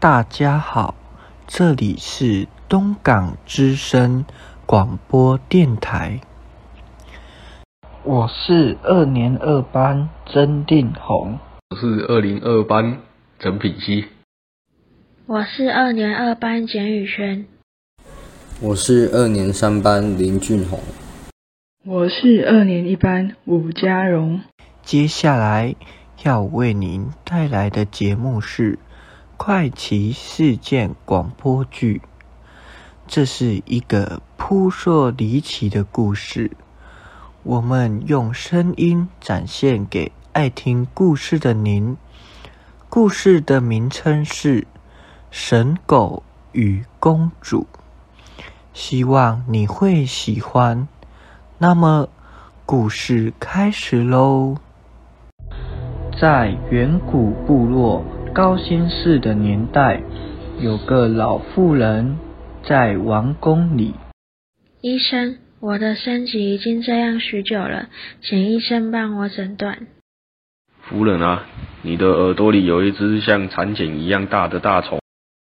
大家好，这里是东港之声广播电台，我是二年二班曾定宏，我是二零二班陈品熙，我是二年二班简宇轩，我是二年三班林俊宏，我是二年一班吴家荣。接下来要为您带来的节目是。快奇事件广播剧，这是一个扑朔离奇的故事。我们用声音展现给爱听故事的您。故事的名称是《神狗与公主》，希望你会喜欢。那么，故事开始喽。在远古部落。高辛氏的年代，有个老妇人在王宫里。医生，我的身体已经这样许久了，请医生帮我诊断。夫人啊，你的耳朵里有一只像蚕茧一样大的大虫。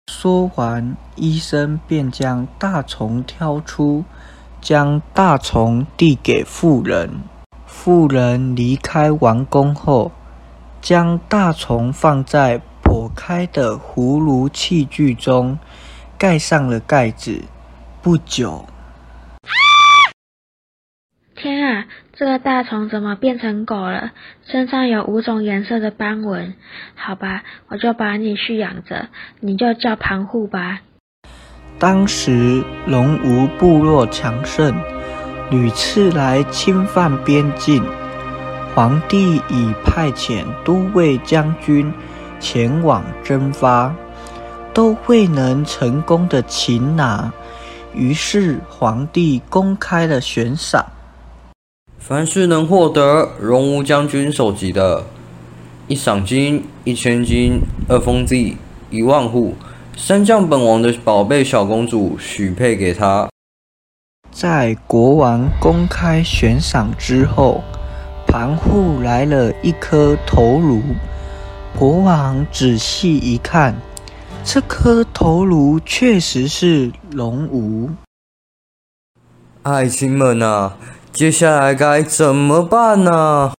说完，医生便将大虫挑出，将大虫递给妇人。妇人离开王宫后，将大虫放在。破开的葫芦器具中，盖上了盖子。不久，天啊！这个大虫怎么变成狗了？身上有五种颜色的斑纹。好吧，我就把你驯养着，你就叫盘户吧。当时龙吴部落强盛，屡次来侵犯边境，皇帝已派遣都尉将军。前往征发，都未能成功的擒拿，于是皇帝公开了悬赏，凡是能获得荣武将军首级的，一赏金一千金，二封地一万户，三将本王的宝贝小公主许配给他。在国王公开悬赏之后，盘户来了一颗头颅。国王仔细一看，这颗头颅确实是龙吴。爱卿们啊，接下来该怎么办呢？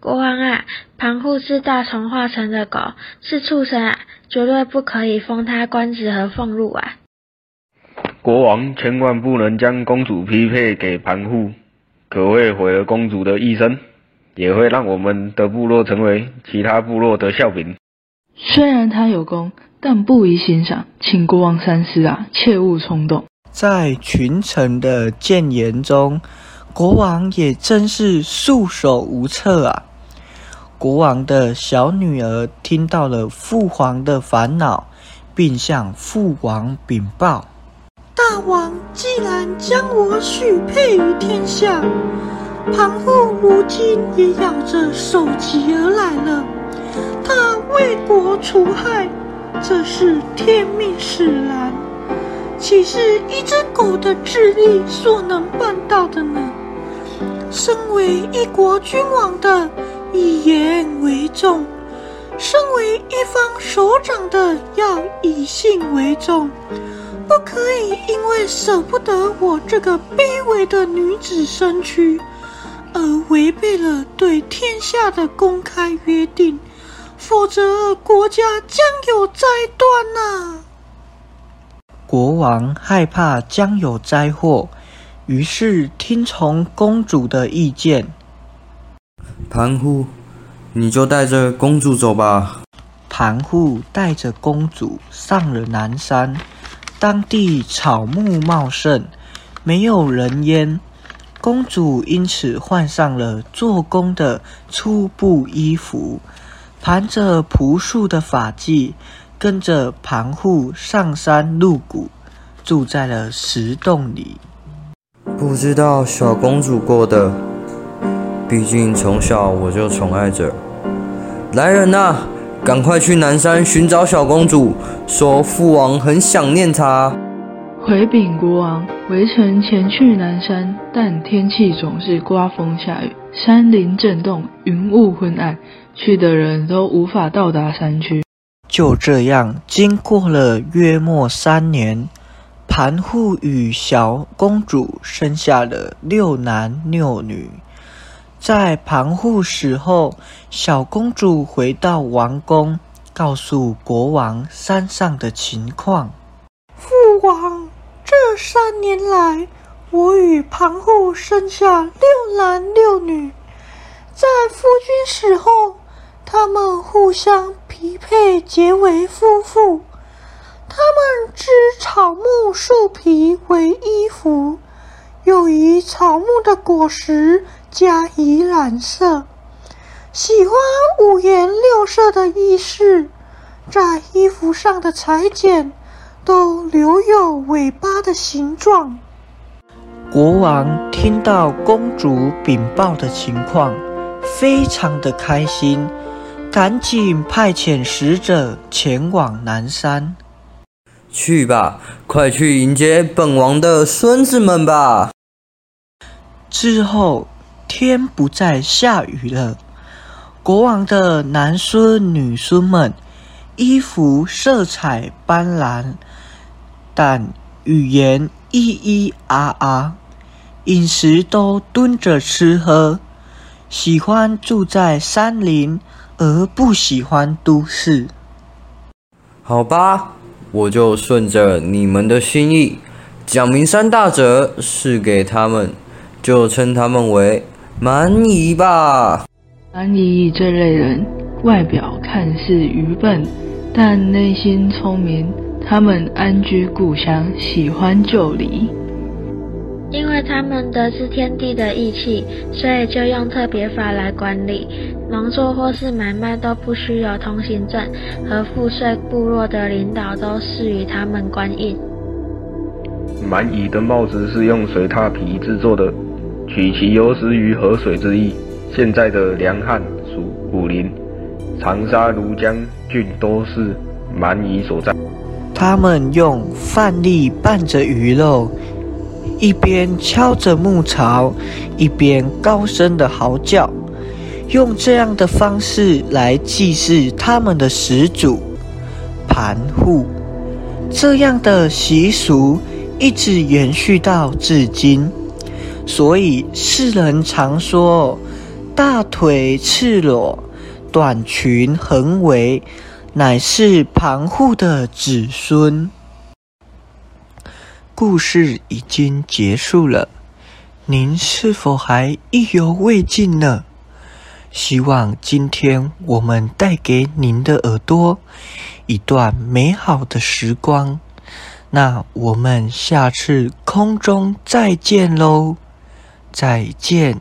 国王啊，庞户是大虫化成的狗，是畜生啊，绝对不可以封他官职和俸禄啊！国王千万不能将公主匹配给庞户，可会毁了公主的一生。也会让我们的部落成为其他部落的笑柄。虽然他有功，但不宜欣赏，请国王三思啊，切勿冲动。在群臣的谏言中，国王也真是束手无策啊。国王的小女儿听到了父皇的烦恼，并向父王禀报：大王既然将我许配于天下。庞户如今也咬着首级而来了，他为国除害，这是天命使然，岂是一只狗的智力所能办到的呢？身为一国君王的，以言为重；身为一方首长的，要以信为重，不可以因为舍不得我这个卑微的女子身躯。而违背了对天下的公开约定，否则国家将有灾端呐！国王害怕将有灾祸，于是听从公主的意见。盘户，你就带着公主走吧。盘户带着公主上了南山，当地草木茂盛，没有人烟。公主因此换上了做工的粗布衣服，盘着朴素的发髻，跟着盘户上山入谷，住在了石洞里。不知道小公主过的，毕竟从小我就宠爱着。来人呐，赶快去南山寻找小公主，说父王很想念她。回禀国王，微臣前去南山，但天气总是刮风下雨，山林震动，云雾昏暗，去的人都无法到达山区。就这样，经过了约莫三年，盘户与小公主生下了六男六女。在盘户死后，小公主回到王宫，告诉国王山上的情况。这三年来，我与盘户生下六男六女。在夫君死后，他们互相匹配，结为夫妇。他们织草木树皮为衣服，又以草木的果实加以染色。喜欢五颜六色的衣饰，在衣服上的裁剪都留有尾巴的形状。国王听到公主禀报的情况。非常的开心，赶紧派遣使者前往南山。去吧，快去迎接本王的孙子们吧。之后天不再下雨了，国王的男孙女孙们衣服色彩斑斓，但语言咿咿啊啊，饮食都蹲着吃喝。喜欢住在山林，而不喜欢都市。好吧，我就顺着你们的心意，讲明三大者是给他们，就称他们为蛮夷吧。蛮夷这类人，外表看似愚笨，但内心聪明。他们安居故乡，喜欢旧礼。因为他们得知天地的义气，所以就用特别法来管理。农作或是买卖都不需有通行证，和赋税部落的领导都是与他们官印。蛮夷的帽子是用水獭皮制作的，取其优势于河水之意。现在的梁汉属武林，长沙、庐江郡都是蛮夷所在。他们用饭粒拌着鱼肉。一边敲着木槽，一边高声的嚎叫，用这样的方式来祭祀他们的始祖盘户。这样的习俗一直延续到至今，所以世人常说大腿赤裸、短裙横围，乃是盘户的子孙。故事已经结束了，您是否还意犹未尽呢？希望今天我们带给您的耳朵一段美好的时光。那我们下次空中再见喽，再见。